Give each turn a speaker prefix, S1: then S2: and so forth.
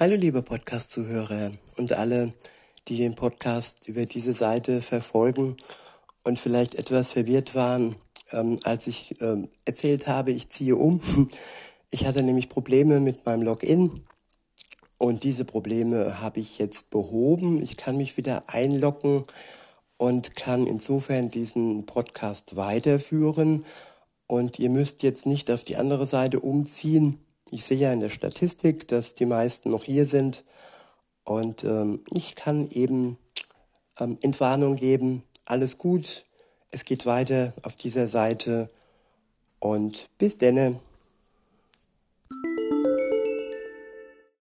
S1: Hallo liebe Podcast-Zuhörer und alle, die den Podcast über diese Seite verfolgen und vielleicht etwas verwirrt waren, ähm, als ich ähm, erzählt habe, ich ziehe um. Ich hatte nämlich Probleme mit meinem Login und diese Probleme habe ich jetzt behoben. Ich kann mich wieder einloggen und kann insofern diesen Podcast weiterführen. Und ihr müsst jetzt nicht auf die andere Seite umziehen ich sehe ja in der Statistik, dass die meisten noch hier sind. Und ähm, ich kann eben ähm, Entwarnung geben, alles gut, es geht weiter auf dieser Seite. Und bis denne.